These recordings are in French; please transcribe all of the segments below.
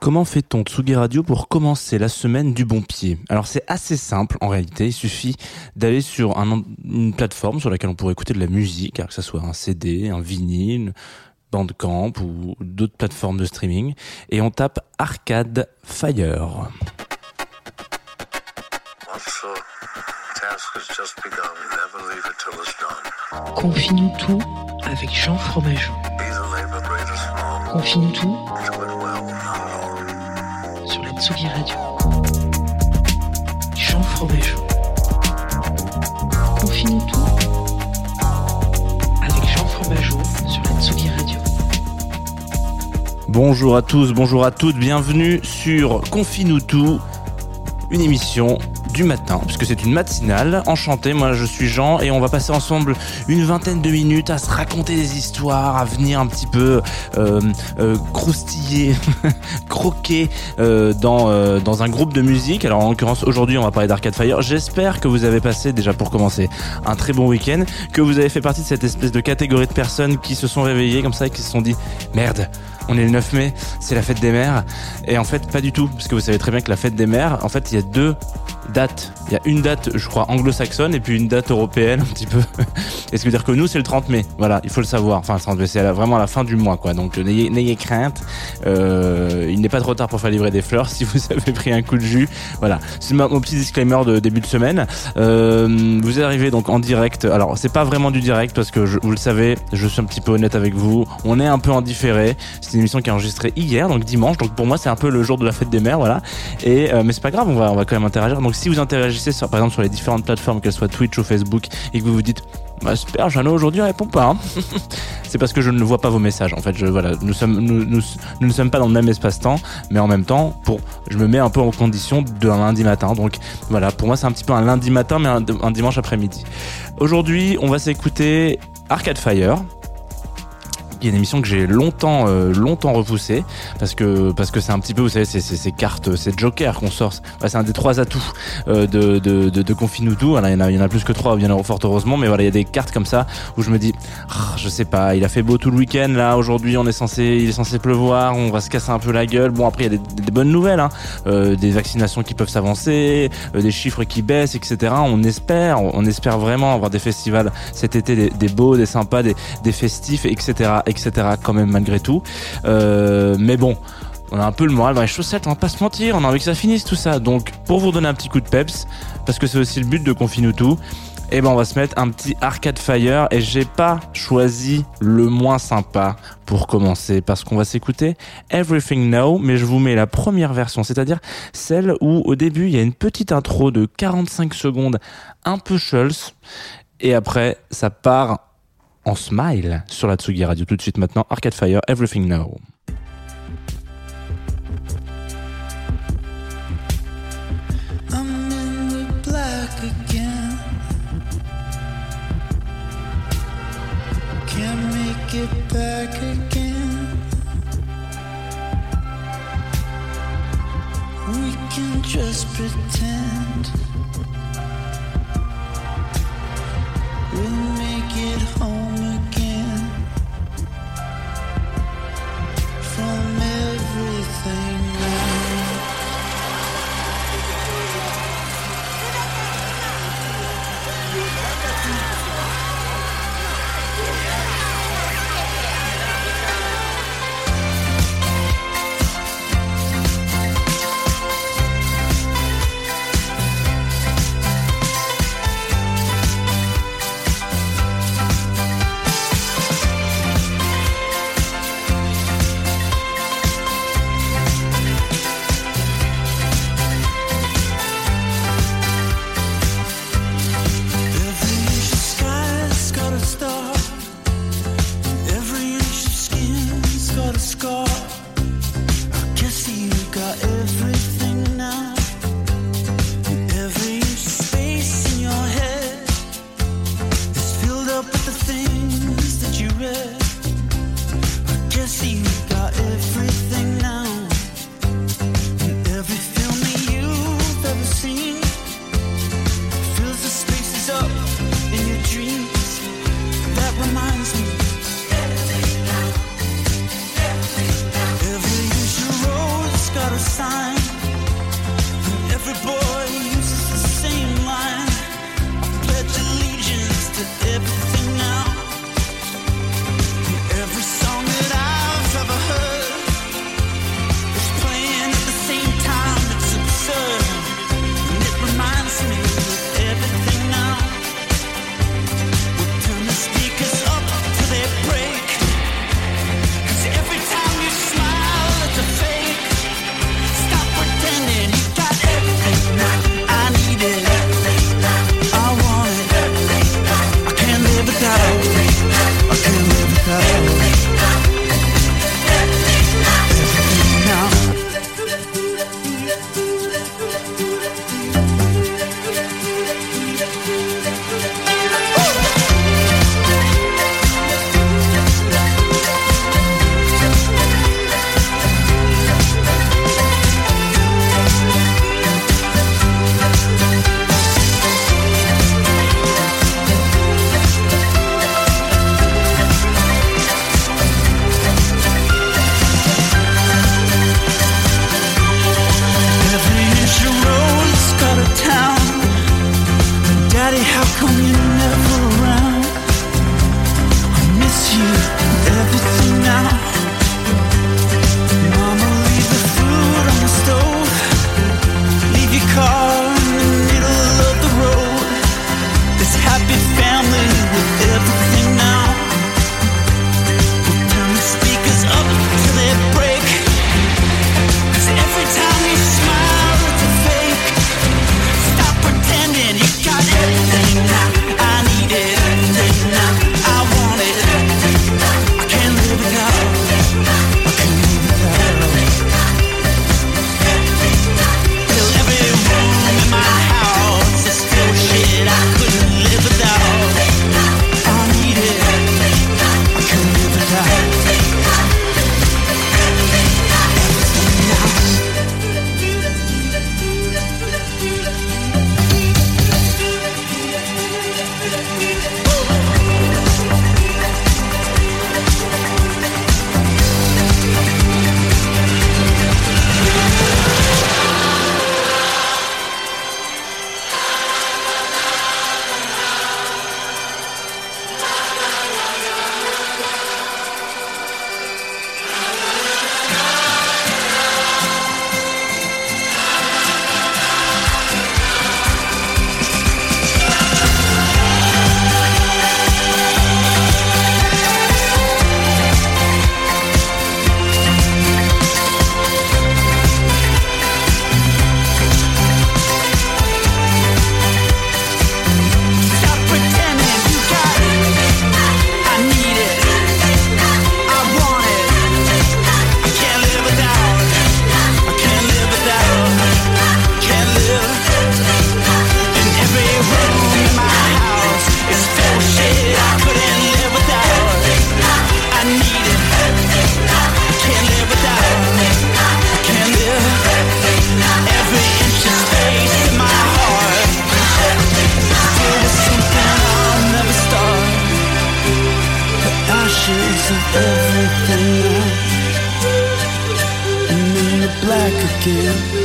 Comment fait-on Tsugi Radio pour commencer la semaine du bon pied? Alors c'est assez simple en réalité, il suffit d'aller sur un- une plateforme sur laquelle on pourrait écouter de la musique, que ce soit un CD, un vinyle, Bandcamp ou d'autres plateformes de streaming, et on tape Arcade Fire. Confine-nous tout avec Jean Fromageau. Confine-nous tout sur la Tsugi Radio. Jean Fromageau. Confine-nous tout avec Jean Fromageau sur la Tsugi Radio. Bonjour à tous, bonjour à toutes, bienvenue sur Confine-nous tout, une émission du matin, puisque c'est une matinale. Enchanté, moi je suis Jean et on va passer ensemble une vingtaine de minutes à se raconter des histoires, à venir un petit peu euh, euh, croustiller, croquer euh, dans, euh, dans un groupe de musique. Alors en l'occurrence aujourd'hui on va parler d'Arcade Fire. J'espère que vous avez passé déjà pour commencer un très bon week-end, que vous avez fait partie de cette espèce de catégorie de personnes qui se sont réveillées comme ça et qui se sont dit merde on est le 9 mai, c'est la fête des mères. Et en fait, pas du tout, parce que vous savez très bien que la fête des mères, en fait, il y a deux dates. Il y a une date, je crois, anglo-saxonne et puis une date européenne, un petit peu. Et ce qui veut dire que nous, c'est le 30 mai. Voilà, il faut le savoir. Enfin, le 30 mai, c'est vraiment la fin du mois, quoi. Donc, n'ayez crainte. Euh, il n'est pas trop tard pour faire livrer des fleurs si vous avez pris un coup de jus. Voilà, c'est mon petit disclaimer de début de semaine. Euh, vous arrivez donc en direct. Alors, c'est pas vraiment du direct parce que vous le savez, je suis un petit peu honnête avec vous. On est un peu en différé. C'est une émission qui est enregistrée hier, donc dimanche. Donc pour moi, c'est un peu le jour de la fête des mères, voilà. Et euh, mais c'est pas grave, on va on va quand même interagir. Donc si vous interagissez sur, par exemple sur les différentes plateformes, qu'elles soient Twitch ou Facebook, et que vous vous dites bah super, Jeannot aujourd'hui répond pas. hein. c'est parce que je ne vois pas vos messages. En fait, voilà, nous sommes nous, nous, ne sommes pas dans le même espace-temps, mais en même temps, pour je me mets un peu en condition d'un lundi matin. Donc voilà, pour moi c'est un petit peu un lundi matin, mais un dimanche après-midi. Aujourd'hui, on va s'écouter Arcade Fire qui est une émission que j'ai longtemps euh, longtemps repoussée parce que parce que c'est un petit peu vous savez c'est ces cartes c'est Joker qu'on sort Ouais, c'est un des trois atouts euh, de de de, de Confinutu voilà il y en a il y en a plus que trois bien fort heureusement mais voilà il y a des cartes comme ça où je me dis Ah, je sais pas il a fait beau tout le week-end là aujourd'hui on est censé il est censé pleuvoir on va se casser un peu la gueule bon après il y a des, des bonnes nouvelles hein. Euh, des vaccinations qui peuvent s'avancer euh, des chiffres qui baissent etc on espère on espère vraiment avoir des festivals cet été des, des beaux des sympas des des festifs, etc., etc., quand même malgré tout. Euh, mais bon, on a un peu le moral dans les chaussettes, on va pas se mentir, on a envie que ça finisse tout ça. Donc, pour vous donner un petit coup de peps, parce que c'est aussi le but de Confinutu, eh ben on va se mettre un petit Arcade Fire et j'ai pas choisi le moins sympa pour commencer parce qu'on va s'écouter Everything Now mais je vous mets la première version c'est-à-dire celle où au début il y a une petite intro de 45 secondes un peu Schulz et après ça part en smile sur la Tsugi Radio. Tout de suite maintenant Arcade Fire Everything Now back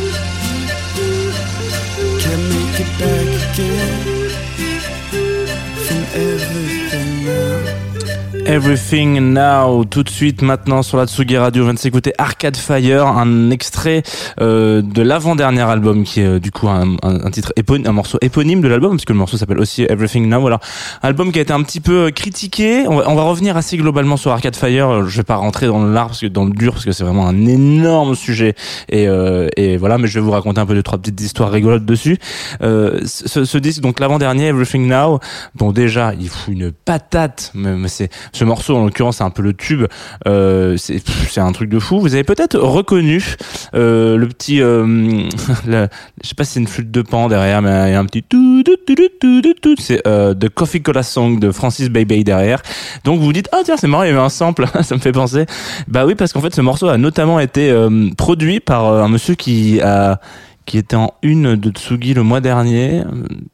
Everything Now, tout de suite maintenant sur la Tsugi Radio, on vient de s'écouter Arcade Fire, un extrait euh, de l'avant-dernier album qui est euh, du coup un, titre éponyme, un morceau éponyme de l'album, parce que le morceau s'appelle aussi Everything Now. Voilà, album qui a été un petit peu euh, critiqué. On va, on va revenir assez globalement sur Arcade Fire. Euh, Je vais pas rentrer dans le parce que dans le dur, parce que c'est vraiment un énorme sujet. Et, euh, et voilà, mais je vais vous raconter un peu deux trois petites histoires rigolotes dessus. Euh, ce, ce disque, donc l'avant-dernier Everything Now, bon déjà il fout une patate, mais, mais c'est ce morceau en l'occurrence c'est un peu le tube euh, c'est un truc de fou. Vous avez peut-être reconnu euh, le petit euh, je sais pas si c'est une flûte de pan derrière mais il y a un petit tout tout tout c'est The Coffee Cola Song de Francis Baby derrière. Donc vous vous dites ah tiens c'est marrant il y avait un sample. Ça me fait penser. Bah oui parce qu'en fait ce morceau a notamment été produit par un monsieur qui a qui était en une de Tsugi le mois dernier,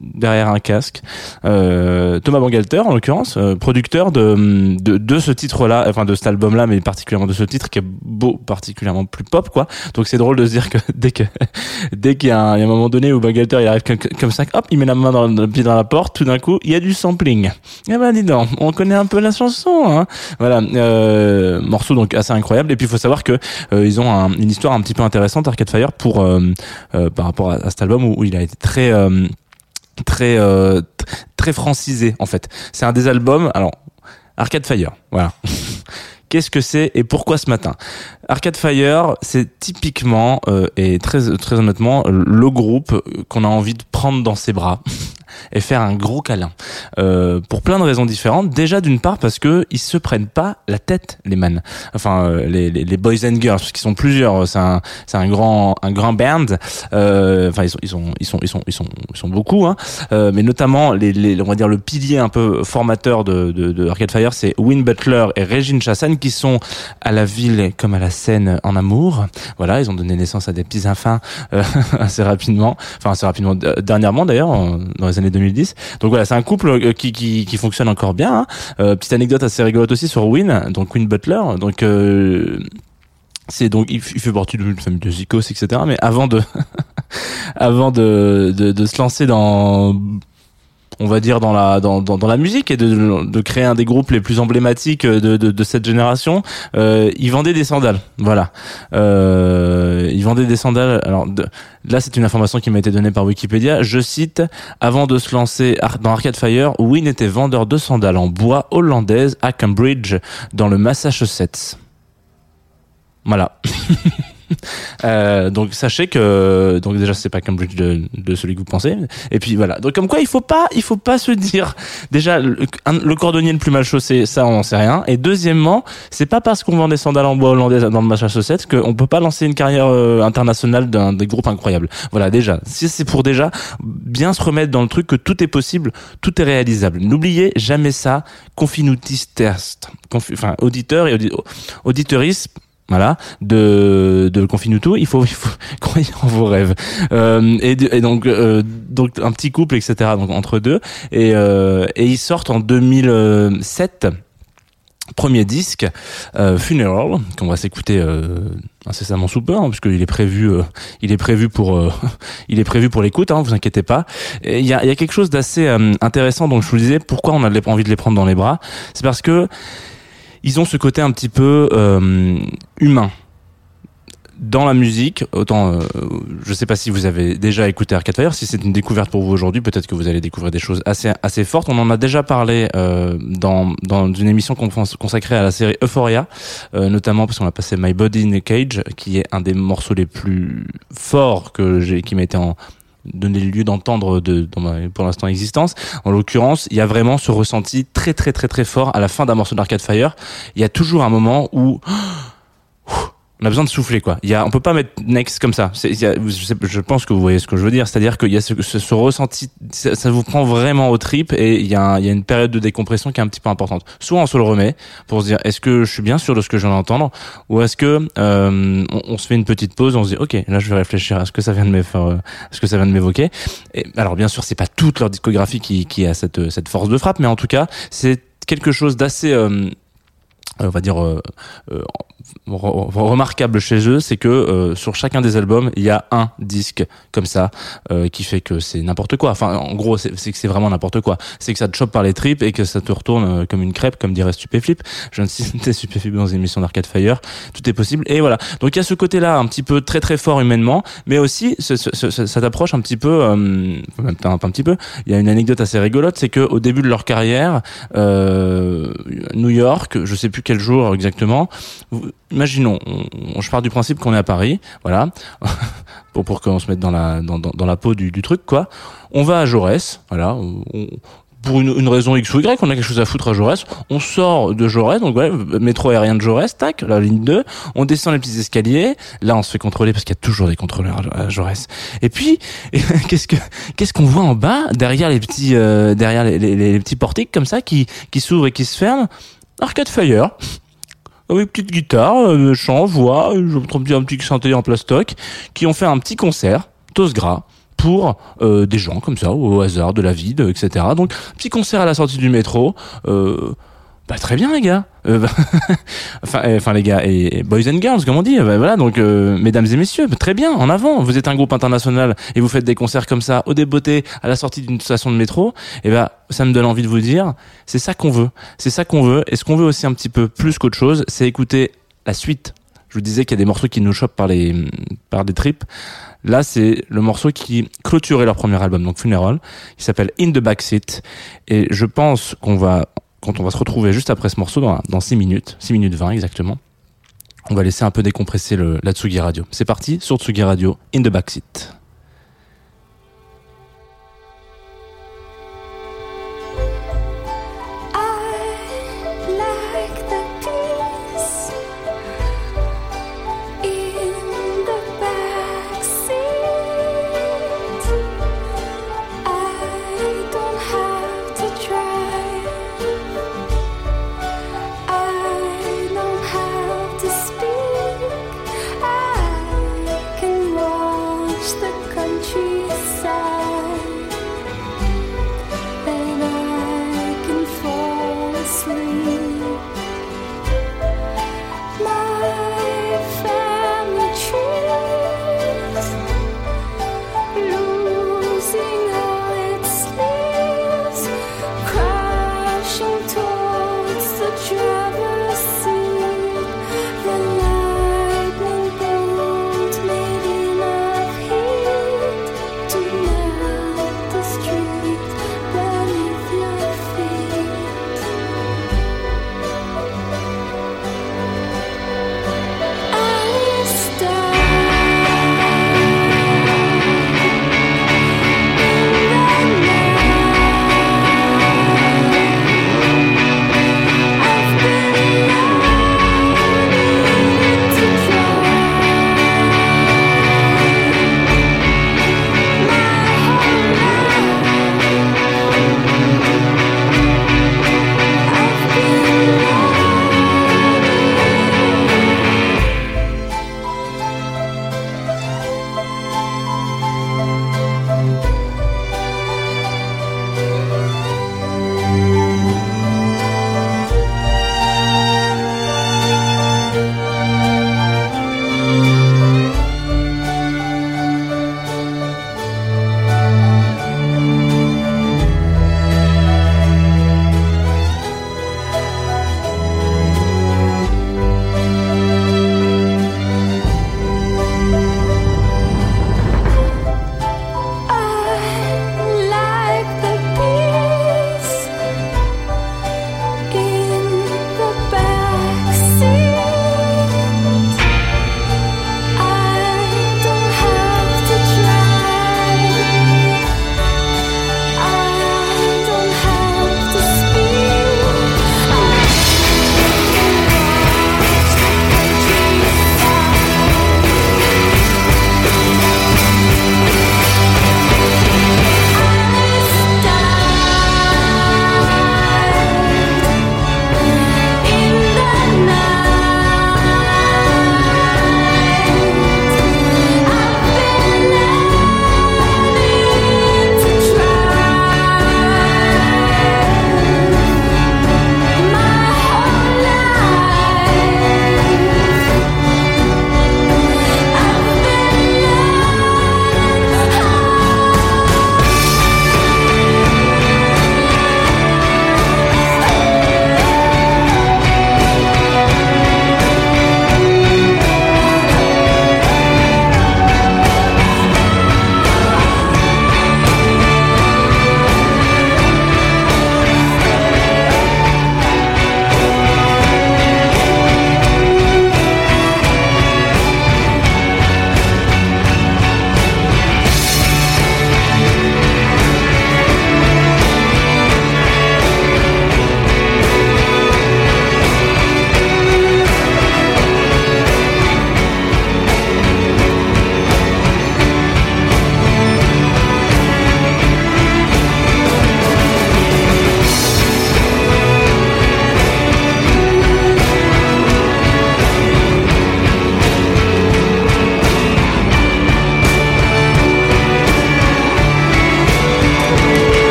derrière un casque. Euh, Thomas Bangalter, en l'occurrence, euh, producteur de, de, de ce titre-là, enfin de cet album-là, mais particulièrement de ce titre qui est beau, particulièrement plus pop, quoi. Donc c'est drôle de se dire que dès que dès qu'il y, y a un moment donné où Bangalter il arrive comme, ça, hop, il met la main dans le pied dans la porte, tout d'un coup, il y a du sampling. Eh ben dis donc, on connaît un peu la chanson, hein. Voilà, euh, morceau donc assez incroyable. Et puis il faut savoir que euh, ils ont un- une histoire un petit peu intéressante Arcade Fire pour euh, par rapport à, à cet album où, où il a été très euh, très euh, très francisé en fait. C'est un des albums. Alors Arcade Fire, voilà. Qu'est-ce que c'est et pourquoi ce matin Arcade Fire, c'est typiquement euh, et très très honnêtement le groupe qu'on a envie de prendre dans ses bras et faire un gros câlin euh, pour plein de raisons différentes. Déjà d'une part parce que ils se prennent pas la tête les man, enfin euh, les, les, les boys and girls parce qu'ils sont plusieurs. C'est un c'est un grand un grand band. Euh, Enfin ils sont ils sont ils sont ils sont ils sont ils sont beaucoup, hein. Euh, mais notamment les, les on va dire le pilier un peu formateur de de, de Arcade Fire, c'est Win Butler et Regine Chassan qui sont à la ville comme à la scène en amour. Voilà, ils ont donné naissance à des petits enfants euh, assez rapidement, enfin assez rapidement dernièrement d'ailleurs dans les années 2010. Donc voilà, c'est un couple euh, qui, qui, qui fonctionne encore bien. hein. Euh, petite anecdote assez rigolote aussi sur Win, donc Win Butler. Donc euh, c'est donc il, il fait partie d'une famille de zikos, etc. Mais avant de avant de, de, de se lancer dans on va dire dans la dans, dans, la musique et de, créer un des groupes les plus emblématiques de, de, de cette génération euh, ils vendaient des sandales. Voilà. Euh, ils vendaient des sandales. Alors là c'est une information qui m'a été donnée par Wikipédia. Je cite avant de se lancer dans Arcade Fire Win était vendeur de sandales en bois hollandaise à Cambridge dans le Massachusetts voilà Euh, donc sachez que donc déjà c'est pas Cambridge de, de celui que vous pensez. Et puis voilà. Donc comme quoi il faut pas il faut pas se dire déjà le, le cordonnier le plus mal chaussé ça on en sait rien. Et deuxièmement c'est pas parce qu'on vend des sandales en bois hollandais dans le Massachusetts qu'on peut pas lancer une carrière euh, internationale d'un des groupes incroyables. Voilà déjà. Si c'est pour déjà bien se remettre dans le truc que tout est possible tout est réalisable. N'oubliez jamais ça. Confinutis test Confi- enfin auditeur et audi voilà. De de Confinuto il faut il faut croire en vos rêves. Euh, et, euh, donc un petit couple etc donc entre deux. Et euh, ils sortent en 2007 premier disque Funeral qu'on va s'écouter incessamment sous peu hein, parce qu'il est prévu il est prévu pour il est prévu pour l'écoute hein, vous inquiétez pas. Il y a y a quelque chose d'assez intéressant donc je vous disais pourquoi on a envie de les prendre dans les bras. C'est parce que ils ont ce côté un petit peu euh, humain dans la musique, autant euh, je sais pas si vous avez déjà écouté Arcade Fire, si c'est une découverte pour vous aujourd'hui, peut-être que vous allez découvrir des choses assez assez fortes. On en a déjà parlé euh, dans dans une émission consacrée à la série Euphoria, euh, notamment parce qu'on a passé My Body in a Cage, qui est un des morceaux les plus forts que j'ai qui m'a été en donné lieu d'entendre de dans ma pour l'instant existence. En l'occurrence, il y a vraiment ce ressenti très très très très fort à la fin d'un morceau d'Arcade Fire. Il y a toujours un moment où on a besoin de souffler quoi. Il y a, on peut pas mettre next comme ça. C'est, y a- je, pense que vous voyez ce que je veux dire, c'est-à-dire qu'il y a ce, ce, ressenti, ça, vous prend vraiment au trip et il y, a il y a une période de décompression qui est un petit peu importante. Soit on se le remet pour se dire est-ce que je suis bien sûr de ce que je viens d'entendre, ou est-ce que euh, on, se fait une petite pause, on se dit ok là je vais réfléchir à ce que ça vient de faire, euh, ce que ça vient de m'évoquer. Et alors bien sûr c'est pas toute leur discographie qui, qui a cette cette force de frappe, mais en tout cas c'est quelque chose d'assez euh, on va dire euh, euh, re- remarquable chez eux, c'est que euh, sur chacun des albums, il y a un disque comme ça euh, qui fait que c'est n'importe quoi. Enfin, en gros, c'est que c'est vraiment n'importe quoi. C'est que ça te chope par les tripes et que ça te retourne euh, comme une crêpe, comme dirait Stupéflip. Je de citer Stupéflip dans une émission d'Arcade Fire. Tout est possible. Et voilà. Donc il y a ce côté-là un petit peu très très fort humainement, mais aussi ce, ce- ce- ça t'approche un petit peu, euh, un, un petit peu. Il y a une anecdote assez rigolote, c'est que au début de leur carrière, euh, New York, je sais plus quel jour exactement. Imaginons, on- on- je pars du principe qu'on est à Paris, voilà, pour pour qu'on se mette dans la dans, dans, dans la peau du, du truc quoi. On va à Jaurès, voilà. on- pour une, une raison X ou Y, on a quelque chose à foutre à Jaurès, on sort de Jaurès, donc ouais, métro aérien de Jaurès, tac, la ligne 2, on descend les petits escaliers, là on se fait contrôler parce qu'il y a toujours des contrôleurs à à Jaurès. Et puis, qu'est-ce que qu'est-ce qu'on voit en bas, derrière les petits euh, derrière les, les- les petits portiques comme ça qui qui s'ouvrent et qui se ferment? Arcade Fire avec petite guitare, euh, chant, voix, euh, je me trompe un petit synthé en plastoc, qui ont fait un petit concert, tos gras, pour euh, des gens comme ça, au hasard de la vie, etc. Donc, petit concert à la sortie du métro. Euh, bah très bien les gars. Euh, bah, enfin, euh, enfin les gars et, boys and girls comme on dit. Bah, voilà donc euh, mesdames et messieurs, bah, très bien en avant. Vous êtes un groupe international et vous faites des concerts comme ça au débeauté à la sortie d'une station de métro. Et ben ça me donne envie de vous dire, c'est ça qu'on veut. C'est ça qu'on veut. Et ce qu'on veut aussi un petit peu plus qu'autre chose, c'est écouter la suite. Je vous disais qu'il y a des morceaux qui nous chopent par les par des tripes. Là, c'est le morceau qui clôturait leur premier album, donc Funeral. Il s'appelle In the Backseat. Et je pense qu'on va, quand on va se retrouver juste après ce morceau, dans, dans 6 minutes, 6 minutes 20 exactement, on va laisser un peu décompresser le, la Tsugi Radio. C'est parti sur Tsugi Radio, In the Backseat.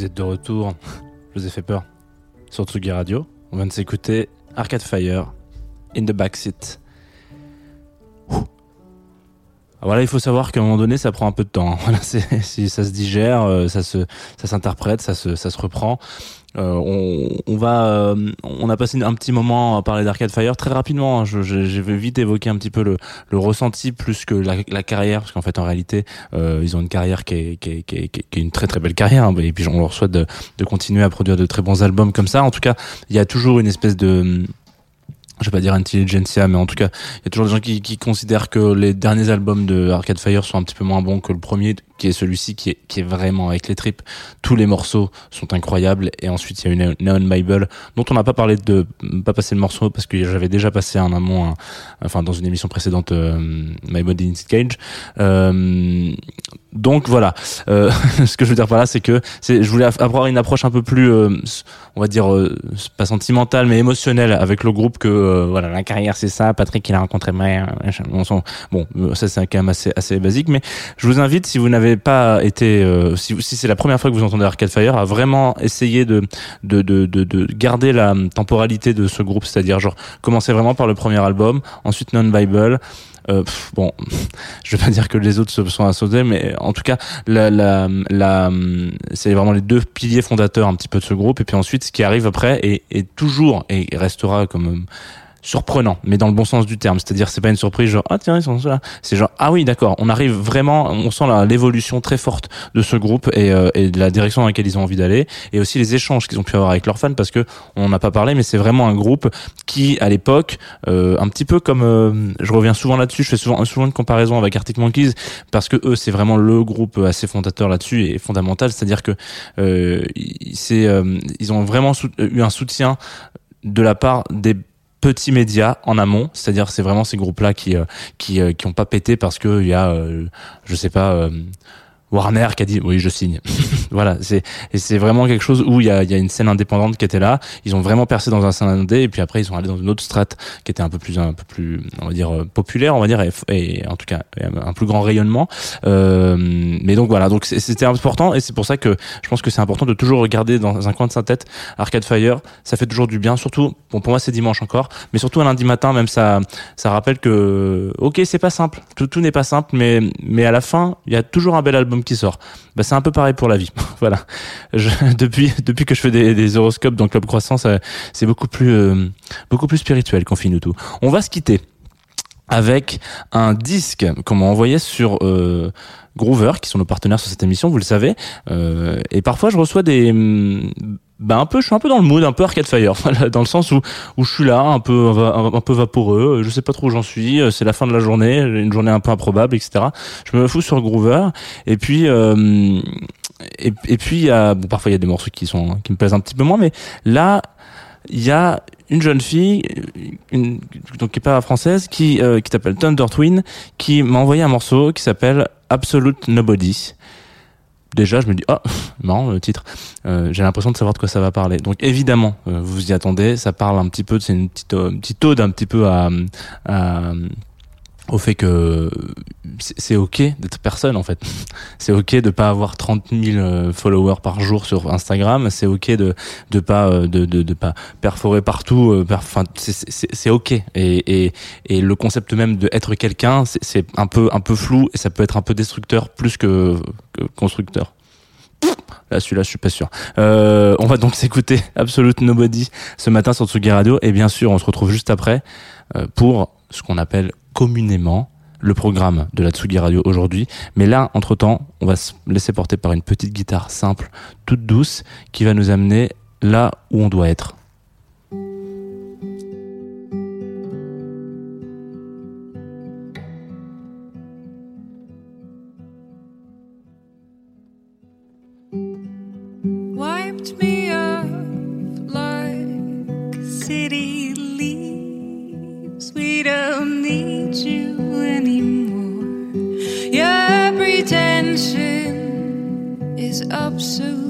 Vous êtes de retour, je vous ai fait peur. Sur Tsugi Radio, on vient de s'écouter Arcade Fire, In the Backseat. Voilà, il faut savoir qu'à un moment donné, ça prend un peu de temps. Voilà, si ça se digère, euh, ça se, ça s'interprète, ça se, ça se reprend. Euh, on, on va, euh, on a passé un petit moment à parler d'Arcade Fire très rapidement. hein. Je, je, vais vite évoquer un petit peu le, le ressenti plus que la, la carrière, parce qu'en fait, en réalité, euh, ils ont une carrière qui est, qui est, qui est, qui est- qui est une très très belle carrière. hein. Et puis, on leur souhaite de, de continuer à produire de très bons albums comme ça. En tout cas, il y a toujours une espèce de je vais pas dire intelligentsia, mais en tout cas, il y a toujours des gens qui, qui considèrent que les derniers albums de Arcade Fire sont un petit peu moins bons que le premier, qui est celui-ci, qui est, qui est vraiment avec les tripes. Tous les morceaux sont incroyables. Et ensuite, il y a une Neon Bible, dont on n'a pas parlé de, pas passé le morceau, parce que j'avais déjà passé en amont, enfin, dans une émission précédente, euh, My Body in Cage. Euh, donc voilà, Euh, ce que je veux dire par là, c'est que je voulais av- avoir une approche un peu plus, on va dire, pas sentimentale, mais émotionnelle avec le groupe que voilà, la carrière c'est ça. Patrick il a rencontré s'en- bon, ça c'est quand même assez assez basique, mais je vous invite si vous n'avez pas été, euh, si, c'est la première fois que vous entendez Arcade Fire, à vraiment essayer de de de de, de garder la temporalité de ce groupe, c'est-à-dire genre commencer vraiment par le premier album, ensuite Non Bible. Euh, pff, bon, je vais pas dire que les autres se sont assaudés, mais en tout cas, la, la, la, c'est vraiment les deux piliers fondateurs un petit peu de ce groupe. Et puis ensuite, ce qui arrive après est, toujours et restera comme surprenant, mais dans le bon sens du terme. C'est-à-dire, c'est pas une surprise genre ah tiens ils sont là. C'est genre ah oui d'accord, on arrive vraiment, on sent l'évolution très forte de ce groupe et, euh, et de la direction dans laquelle ils ont envie d'aller, et aussi les échanges qu'ils ont pu avoir avec leurs fans parce que on n'en a pas parlé, mais c'est vraiment un groupe qui à l'époque, euh, un petit peu comme, euh, je reviens souvent là-dessus, je fais souvent souvent une comparaison avec Arctic Monkeys parce que eux c'est vraiment le groupe assez fondateur là-dessus et fondamental, c'est-à-dire que euh, c'est euh, ils ont vraiment eu un soutien de la part des petits médias en amont, c'est-à-dire c'est vraiment ces groupes-là qui euh, qui euh, qui ont pas pété parce que il y a euh, je sais pas Warner qui a dit oui je signe. voilà, c'est et c'est vraiment quelque chose où il y a y a une scène indépendante qui était là, ils ont vraiment percé dans un scène indé et puis après ils sont allés dans une autre strate qui était un peu plus un peu plus on va dire euh, populaire, on va dire et, en tout cas un plus grand rayonnement. Euh, mais donc voilà, donc c'était important et c'est pour ça que je pense que c'est important de toujours regarder dans un coin de sa tête Arcade Fire, ça fait toujours du bien, surtout bon pour moi c'est dimanche encore, mais surtout un lundi matin même ça ça rappelle que ok c'est pas simple, tout, tout n'est pas simple, mais mais à la fin il y a toujours un bel album qui sort. Bah c'est un peu pareil pour la vie, voilà. Depuis depuis que je fais des, horoscopes dans Club Croissant, ça- c'est beaucoup plus euh, beaucoup plus spirituel qu'on finit tout. On va se quitter avec un disque qu'on m'a envoyé sur euh, Groover, qui sont nos partenaires sur cette émission, vous le savez. Euh, et parfois, je reçois des, bah un peu, je suis un peu dans le mood, un peu Arcade Fire, dans le sens où où je suis là, un peu un, peu vaporeux, je sais pas trop où j'en suis, euh, c'est la fin de la journée, une journée un peu improbable, etc. Je me fous sur Groover, et puis euh, et, puis bon, parfois il y a des morceaux qui sont qui me plaisent un petit peu moins, mais là il y a une jeune fille, une, donc qui est pas française, qui euh, qui s'appelle Thunder Twin, qui m'a envoyé un morceau qui s'appelle Absolute Nobody. Déjà, je me dis, oh, marrant le titre. Euh, J'ai l'impression de savoir de quoi ça va parler. Donc évidemment, euh, vous y attendez. Ça parle un petit peu, c'est une petite, euh, petite ode un petit peu à au fait que c'est ok d'être personne en fait. C'est ok de pas avoir 30 000 euh, followers par jour sur Instagram. C'est ok de de pas euh, de, de de pas perforer partout. euh, Enfin, c'est ok. Et et et le concept même de être quelqu'un, c'est un peu un peu flou et ça peut être un peu destructeur plus que, que constructeur. Là, celui-là, je suis pas sûr. Euh, on va donc s'écouter Absolute Nobody ce matin sur Tsugi Radio. Et bien sûr, on se retrouve juste après pour ce qu'on appelle communément le programme de la Tsugi Radio aujourd'hui. Mais là, entre-temps, on va se laisser porter par une petite guitare simple, toute douce, qui va nous amener là où on doit être. Pretension is